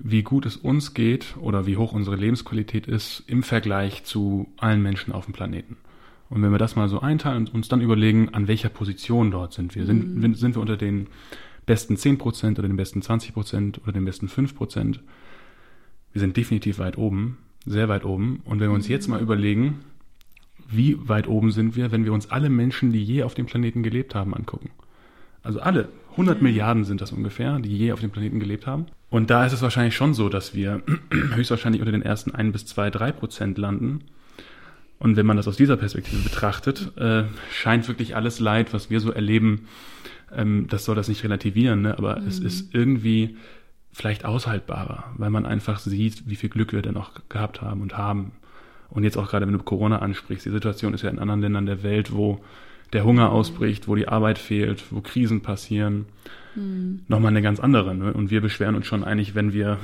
Speaker 1: wie gut es uns geht oder wie hoch unsere Lebensqualität ist im Vergleich zu allen Menschen auf dem Planeten. Und wenn wir das mal so einteilen und uns dann überlegen, an welcher Position dort sind wir, sind, mhm. sind wir unter den besten 10% oder den besten 20% oder den besten 5%, wir sind definitiv weit oben, sehr weit oben. Und wenn wir uns mhm. jetzt mal überlegen, wie weit oben sind wir, wenn wir uns alle Menschen, die je auf dem Planeten gelebt haben, angucken. Also alle, 100 mhm. Milliarden sind das ungefähr, die je auf dem Planeten gelebt haben. Und da ist es wahrscheinlich schon so, dass wir [clears throat] höchstwahrscheinlich unter den ersten ein bis zwei, drei Prozent landen. Und wenn man das aus dieser Perspektive betrachtet, äh, scheint wirklich alles Leid, was wir so erleben, ähm, das soll das nicht relativieren, ne? aber mhm. es ist irgendwie vielleicht aushaltbarer, weil man einfach sieht, wie viel Glück wir denn auch gehabt haben und haben. Und jetzt auch gerade, wenn du Corona ansprichst, die Situation ist ja in anderen Ländern der Welt, wo der Hunger ausbricht, wo die Arbeit fehlt, wo Krisen passieren, mhm. nochmal eine ganz andere. Ne? Und wir beschweren uns schon eigentlich, wenn wir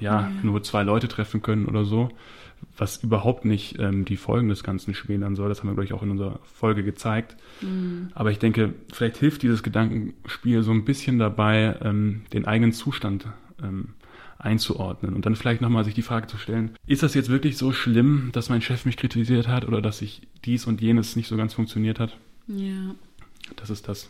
Speaker 1: ja, ja, nur zwei Leute treffen können oder so, was überhaupt nicht ähm, die Folgen des Ganzen schmälern soll. Das haben wir, glaube ich, auch in unserer Folge gezeigt. Mhm. Aber ich denke, vielleicht hilft dieses Gedankenspiel so ein bisschen dabei, ähm, den eigenen Zustand ähm, einzuordnen und dann vielleicht nochmal sich die Frage zu stellen, ist das jetzt wirklich so schlimm, dass mein Chef mich kritisiert hat oder dass sich dies und jenes nicht so ganz funktioniert hat?
Speaker 2: Ja.
Speaker 1: Das ist das.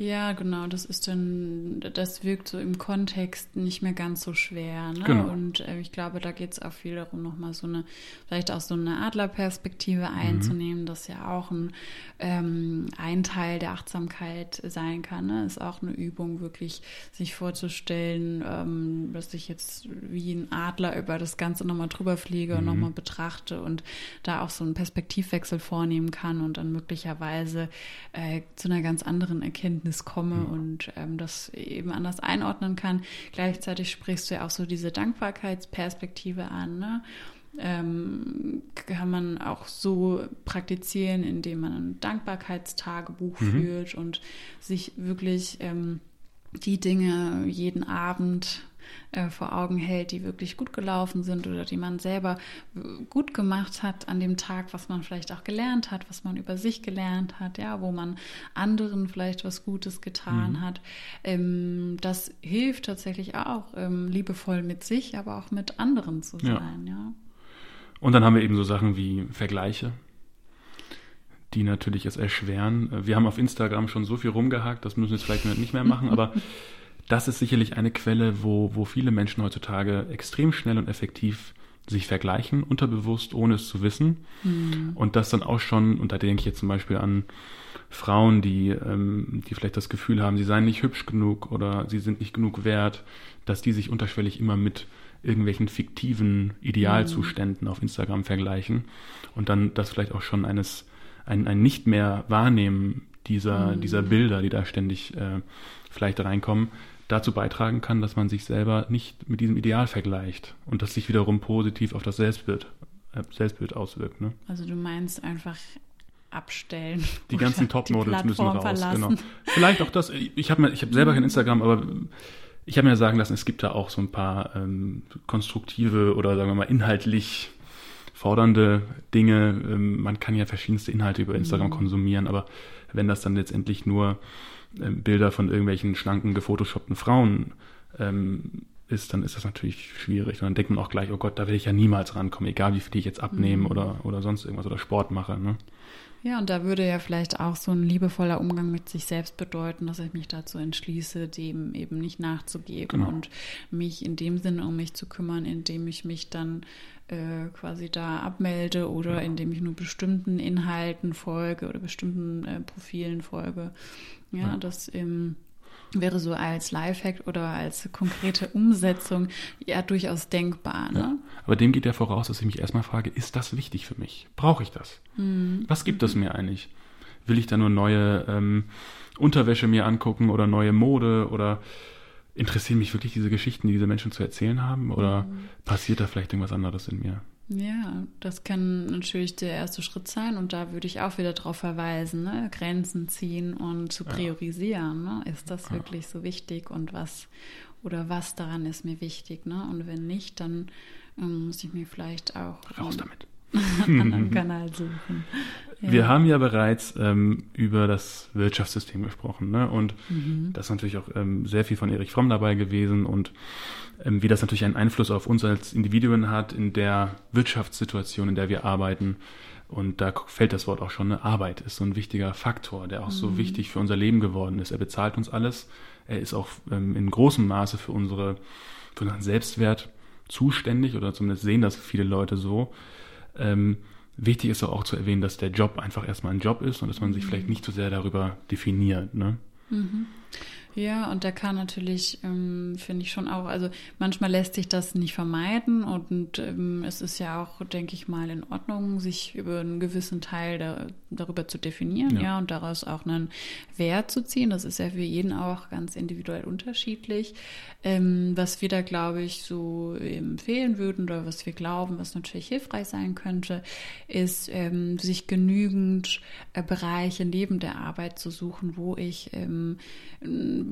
Speaker 2: Ja, genau, das ist dann, das wirkt so im Kontext nicht mehr ganz so schwer. Ne?
Speaker 1: Genau.
Speaker 2: Und äh, ich glaube, da geht es auch viel darum, nochmal so eine, vielleicht auch so eine Adlerperspektive mhm. einzunehmen, mhm. das ja auch ein, ähm, ein Teil der Achtsamkeit sein kann. Ne? Ist auch eine Übung, wirklich sich vorzustellen, ähm, dass ich jetzt wie ein Adler über das Ganze nochmal drüber fliege mhm. und nochmal betrachte und da auch so einen Perspektivwechsel vornehmen kann und dann möglicherweise äh, zu einer ganz anderen Erkenntnis Erkenntnis komme mhm. und ähm, das eben anders einordnen kann. Gleichzeitig sprichst du ja auch so diese Dankbarkeitsperspektive an. Ne? Ähm, kann man auch so praktizieren, indem man ein Dankbarkeitstagebuch mhm. führt und sich wirklich ähm, die Dinge jeden Abend äh, vor Augen hält, die wirklich gut gelaufen sind oder die man selber gut gemacht hat an dem Tag, was man vielleicht auch gelernt hat, was man über sich gelernt hat, ja, wo man anderen vielleicht was Gutes getan mhm. hat. Ähm, das hilft tatsächlich auch, ähm, liebevoll mit sich, aber auch mit anderen zu sein, ja. ja.
Speaker 1: Und dann haben wir eben so Sachen wie Vergleiche, die natürlich es erschweren. Wir haben auf Instagram schon so viel rumgehakt, das müssen wir jetzt vielleicht nicht mehr machen, aber [laughs] das ist sicherlich eine Quelle, wo, wo viele Menschen heutzutage extrem schnell und effektiv sich vergleichen, unterbewusst, ohne es zu wissen. Mhm. Und das dann auch schon, und da denke ich jetzt zum Beispiel an Frauen, die, ähm, die vielleicht das Gefühl haben, sie seien nicht hübsch genug oder sie sind nicht genug wert, dass die sich unterschwellig immer mit irgendwelchen fiktiven Idealzuständen mhm. auf Instagram vergleichen und dann das vielleicht auch schon eines ein, ein nicht mehr wahrnehmen dieser, mhm. dieser Bilder, die da ständig äh, vielleicht reinkommen, dazu beitragen kann, dass man sich selber nicht mit diesem Ideal vergleicht und das sich wiederum positiv auf das Selbstbild, äh, Selbstbild auswirkt. Ne?
Speaker 2: Also du meinst einfach abstellen.
Speaker 1: Die ganzen Top-Models müssen raus. Genau. Vielleicht auch das. Ich habe hab selber kein Instagram, aber ich habe mir sagen lassen, es gibt da auch so ein paar ähm, konstruktive oder sagen wir mal inhaltlich fordernde Dinge. Ähm, man kann ja verschiedenste Inhalte über Instagram mhm. konsumieren, aber wenn das dann letztendlich nur Bilder von irgendwelchen schlanken, gefotoshoppten Frauen ähm, ist, dann ist das natürlich schwierig. Und dann denkt man auch gleich, oh Gott, da werde ich ja niemals rankommen, egal wie viel ich jetzt abnehme mhm. oder, oder sonst irgendwas oder Sport mache. Ne?
Speaker 2: Ja, und da würde ja vielleicht auch so ein liebevoller Umgang mit sich selbst bedeuten, dass ich mich dazu entschließe, dem eben nicht nachzugeben genau. und mich in dem Sinne um mich zu kümmern, indem ich mich dann äh, quasi da abmelde oder ja. indem ich nur bestimmten Inhalten folge oder bestimmten äh, Profilen folge. Ja, ja. das ähm, wäre so als Lifehack oder als konkrete Umsetzung ja durchaus denkbar. Ne? Ja,
Speaker 1: aber dem geht ja voraus, dass ich mich erstmal frage, ist das wichtig für mich? Brauche ich das? Mhm. Was gibt es mir eigentlich? Will ich da nur neue ähm, Unterwäsche mir angucken oder neue Mode oder interessieren mich wirklich diese Geschichten, die diese Menschen zu erzählen haben? Oder mhm. passiert da vielleicht irgendwas anderes in mir?
Speaker 2: Ja, das kann natürlich der erste Schritt sein und da würde ich auch wieder darauf verweisen, ne? Grenzen ziehen und zu priorisieren. Ne? Ist das ja. wirklich so wichtig und was oder was daran ist mir wichtig? Ne? Und wenn nicht, dann ähm, muss ich mir vielleicht auch
Speaker 1: raus damit
Speaker 2: einen [laughs] anderen Kanal suchen.
Speaker 1: Ja. Wir haben ja bereits ähm, über das Wirtschaftssystem gesprochen ne? und mhm. das ist natürlich auch ähm, sehr viel von Erich Fromm dabei gewesen und ähm, wie das natürlich einen Einfluss auf uns als Individuen hat in der Wirtschaftssituation, in der wir arbeiten. Und da fällt das Wort auch schon, ne? Arbeit ist so ein wichtiger Faktor, der auch mhm. so wichtig für unser Leben geworden ist. Er bezahlt uns alles. Er ist auch ähm, in großem Maße für, unsere, für unseren Selbstwert zuständig oder zumindest sehen das viele Leute so. Ähm, wichtig ist auch zu erwähnen, dass der Job einfach erstmal ein Job ist und dass man sich vielleicht nicht so sehr darüber definiert. Ne?
Speaker 2: Mhm. Ja, und der kann natürlich, ähm, finde ich schon auch, also manchmal lässt sich das nicht vermeiden und ähm, es ist ja auch, denke ich mal, in Ordnung, sich über einen gewissen Teil da, darüber zu definieren, ja. ja. und daraus auch einen Wert zu ziehen. Das ist ja für jeden auch ganz individuell unterschiedlich. Ähm, was wir da, glaube ich, so empfehlen würden oder was wir glauben, was natürlich hilfreich sein könnte, ist, ähm, sich genügend äh, Bereiche neben der Arbeit zu suchen, wo ich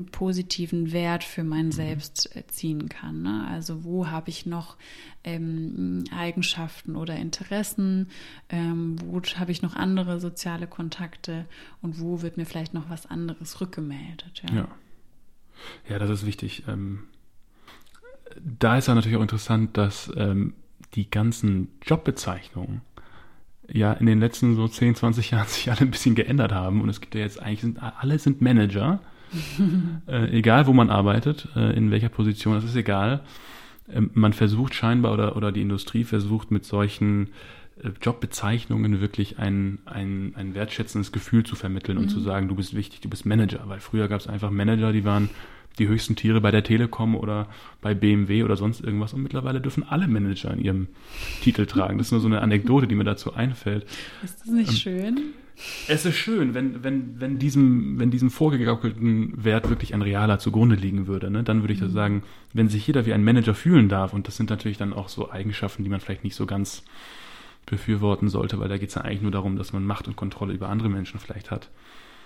Speaker 2: positiven Wert für mein mhm. Selbst ziehen kann. Ne? Also wo habe ich noch ähm, Eigenschaften oder Interessen, ähm, wo habe ich noch andere soziale Kontakte und wo wird mir vielleicht noch was anderes rückgemeldet.
Speaker 1: Ja, ja. ja das ist wichtig. Ähm, da ist ja natürlich auch interessant, dass ähm, die ganzen Jobbezeichnungen ja in den letzten so 10, 20 Jahren [laughs] sich alle ein bisschen geändert haben und es gibt ja jetzt eigentlich, sind, alle sind Manager [laughs] äh, egal wo man arbeitet, äh, in welcher Position, das ist egal. Ähm, man versucht scheinbar oder, oder die Industrie versucht mit solchen äh, Jobbezeichnungen wirklich ein, ein, ein wertschätzendes Gefühl zu vermitteln mhm. und zu sagen, du bist wichtig, du bist Manager. Weil früher gab es einfach Manager, die waren die höchsten Tiere bei der Telekom oder bei BMW oder sonst irgendwas. Und mittlerweile dürfen alle Manager in ihrem Titel tragen. Das ist nur so eine Anekdote, die mir dazu einfällt.
Speaker 2: Ist das nicht ähm, schön?
Speaker 1: Es ist schön, wenn, wenn, wenn, diesem, wenn diesem vorgegaukelten Wert wirklich ein realer zugrunde liegen würde. Ne? Dann würde ich mhm. das sagen, wenn sich jeder wie ein Manager fühlen darf, und das sind natürlich dann auch so Eigenschaften, die man vielleicht nicht so ganz befürworten sollte, weil da geht es ja eigentlich nur darum, dass man Macht und Kontrolle über andere Menschen vielleicht hat.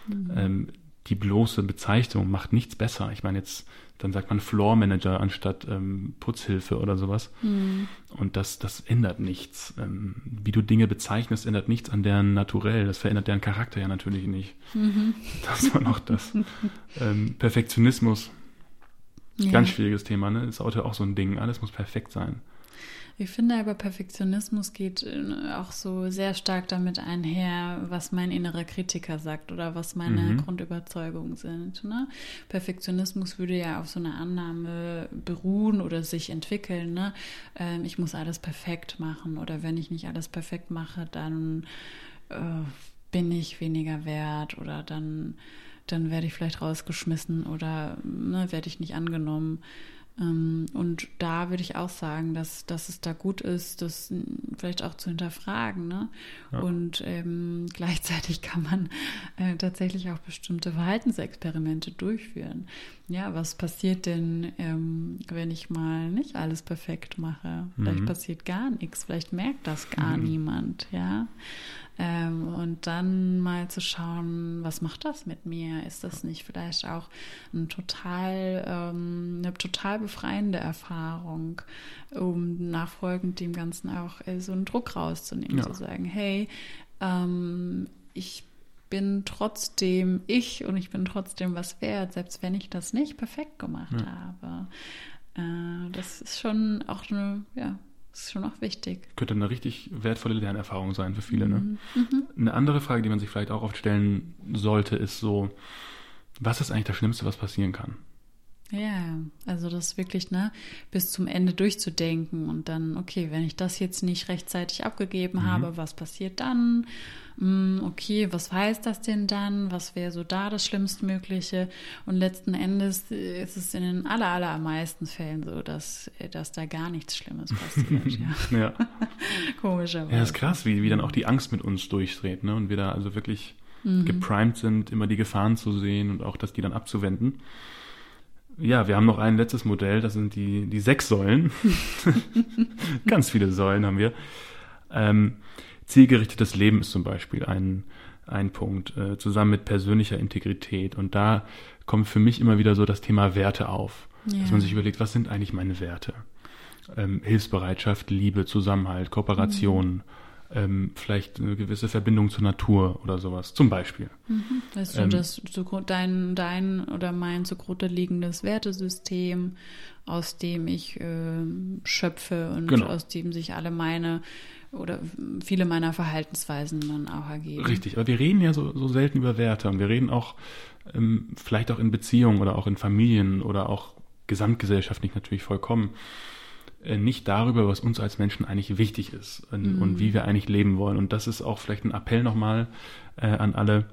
Speaker 1: Mhm. Ähm, die bloße Bezeichnung macht nichts besser. Ich meine, jetzt dann sagt man Floor Manager anstatt ähm, Putzhilfe oder sowas. Mhm. Und das, das ändert nichts. Ähm, wie du Dinge bezeichnest, ändert nichts an deren Naturell. Das verändert deren Charakter ja natürlich nicht. Mhm. Das war noch das. ähm, Perfektionismus. Ja. Ganz schwieriges Thema, ne? Ist heute auch so ein Ding. Alles muss perfekt sein.
Speaker 2: Ich finde aber, Perfektionismus geht äh, auch so sehr stark damit einher, was mein innerer Kritiker sagt oder was meine mhm. Grundüberzeugungen sind. Ne? Perfektionismus würde ja auf so einer Annahme beruhen oder sich entwickeln. Ne? Ähm, ich muss alles perfekt machen oder wenn ich nicht alles perfekt mache, dann äh, bin ich weniger wert oder dann, dann werde ich vielleicht rausgeschmissen oder ne, werde ich nicht angenommen. Ähm, und da würde ich auch sagen, dass, dass es da gut ist, das vielleicht auch zu hinterfragen. Ne? Ja. Und ähm, gleichzeitig kann man äh, tatsächlich auch bestimmte Verhaltensexperimente durchführen. Ja, was passiert denn, ähm, wenn ich mal nicht alles perfekt mache? Vielleicht mhm. passiert gar nichts, vielleicht merkt das gar mhm. niemand, ja. Ähm, und dann mal zu schauen, was macht das mit mir? Ist das nicht vielleicht auch ein total, ähm, eine total befreiende Erfahrung, um nachfolgend dem Ganzen auch äh, so einen Druck rauszunehmen,
Speaker 1: Ja.
Speaker 2: zu sagen, hey, ähm, ich bin trotzdem ich und ich bin trotzdem was wert, selbst wenn ich das nicht perfekt gemacht habe. Äh, das ist schon auch eine, ja, das ist schon auch wichtig.
Speaker 1: Könnte eine richtig wertvolle Lernerfahrung sein für viele.
Speaker 2: Mhm.
Speaker 1: Ne? Eine andere Frage, die man sich vielleicht auch oft stellen sollte, ist so, was ist eigentlich das Schlimmste, was passieren kann?
Speaker 2: Ja, also das wirklich, ne, bis zum Ende durchzudenken und dann, okay, wenn ich das jetzt nicht rechtzeitig abgegeben habe, was passiert dann? Hm, Okay, was heißt das denn dann? Was wäre so da das Schlimmstmögliche? Und letzten Endes äh, ist es in den aller, allermeisten Fällen so, dass, äh, dass da gar nichts Schlimmes passiert. [laughs] ja.
Speaker 1: Ja, [laughs]
Speaker 2: Komischerweise.
Speaker 1: ja das ist krass, wie, wie dann auch die Angst mit uns durchdreht. Ne? Und wir da also wirklich geprimed sind, immer die Gefahren zu sehen und auch, dass die dann abzuwenden. Ja, wir haben noch ein letztes Modell, das sind die, die sechs Säulen. [laughs] Ganz viele Säulen haben wir. Ähm, zielgerichtetes Leben ist zum Beispiel ein, ein Punkt, äh, zusammen mit persönlicher Integrität. Und da kommt für mich immer wieder so das Thema Werte auf.
Speaker 2: Ja.
Speaker 1: Dass man sich überlegt, was sind eigentlich meine Werte? Ähm, Hilfsbereitschaft, Liebe, Zusammenhalt, Kooperation, ähm, vielleicht eine gewisse Verbindung zur Natur oder sowas, zum Beispiel.
Speaker 2: Weißt du,
Speaker 1: Ähm,
Speaker 2: das zugrund- dein, dein oder mein zugrunde liegendes Wertesystem, aus dem ich ähm, schöpfe und
Speaker 1: Genau.
Speaker 2: aus dem sich alle meine oder viele meiner Verhaltensweisen dann auch ergeben.
Speaker 1: Richtig, aber wir reden ja so, so selten über Werte und wir reden auch ähm, vielleicht auch in Beziehungen oder auch in Familien oder auch gesamtgesellschaftlich natürlich vollkommen äh, nicht darüber, was uns als Menschen eigentlich wichtig ist und, und wie wir eigentlich leben wollen. Und das ist auch vielleicht ein Appell nochmal äh, an alle,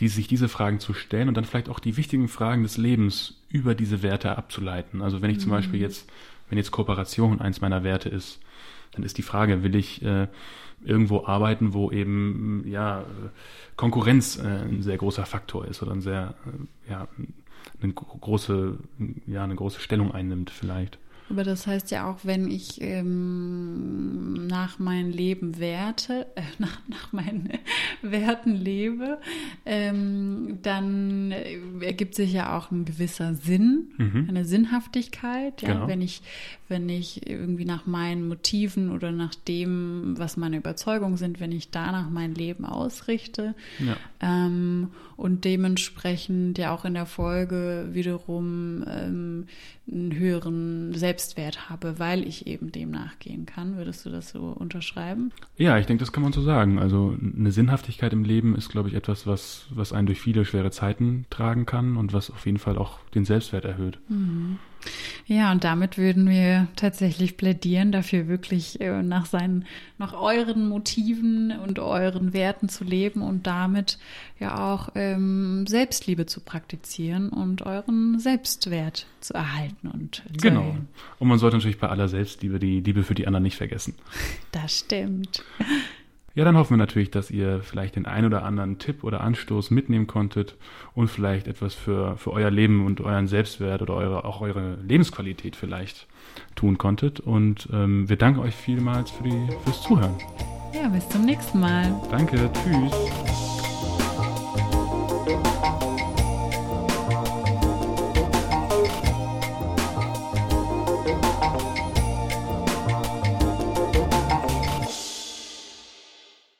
Speaker 1: die sich diese Fragen zu stellen und dann vielleicht auch die wichtigen Fragen des Lebens über diese Werte abzuleiten. Also wenn ich zum Beispiel jetzt, wenn jetzt Kooperation eins meiner Werte ist, dann ist die Frage, will ich äh, irgendwo arbeiten, wo eben ja Konkurrenz äh, ein sehr großer Faktor ist oder ein sehr äh, ja eine gro- große ja eine große Stellung einnimmt vielleicht.
Speaker 2: Aber das heißt ja auch, wenn ich ähm, nach meinem Leben werte, äh, [laughs] nach, nach meinen [laughs] Werten lebe, ähm, dann äh, ergibt sich ja auch ein gewisser Sinn,
Speaker 1: Mhm.
Speaker 2: eine Sinnhaftigkeit. Ja?
Speaker 1: Genau.
Speaker 2: Wenn ich, wenn ich irgendwie nach meinen Motiven oder nach dem, was meine Überzeugungen sind, wenn ich danach mein Leben ausrichte,
Speaker 1: Ja.
Speaker 2: ähm, und dementsprechend ja auch in der Folge wiederum ähm, einen höheren Selbstwert habe, weil ich eben dem nachgehen kann. Würdest du das so unterschreiben?
Speaker 1: Ja, ich denke, das kann man so sagen. Also eine Sinnhaftigkeit im Leben ist, glaube ich, etwas, was, was einen durch viele schwere Zeiten tragen kann und was auf jeden Fall auch den Selbstwert erhöht.
Speaker 2: Ja, und damit würden wir tatsächlich plädieren, dafür wirklich äh, nach seinen, nach euren Motiven und euren Werten zu leben und damit ja auch ähm, Selbstliebe zu praktizieren und euren Selbstwert zu erhalten und zu
Speaker 1: Genau.
Speaker 2: erhöhen.
Speaker 1: Und man sollte natürlich bei aller Selbstliebe die Liebe für die anderen nicht vergessen.
Speaker 2: Das stimmt.
Speaker 1: Ja, dann hoffen wir natürlich, dass ihr vielleicht den ein oder anderen Tipp oder Anstoß mitnehmen konntet und vielleicht etwas für, für euer Leben und euren Selbstwert oder eure, auch eure Lebensqualität vielleicht tun konntet. Und ähm, wir danken euch vielmals für die, fürs Zuhören.
Speaker 2: Ja, bis zum nächsten Mal.
Speaker 1: Danke, tschüss.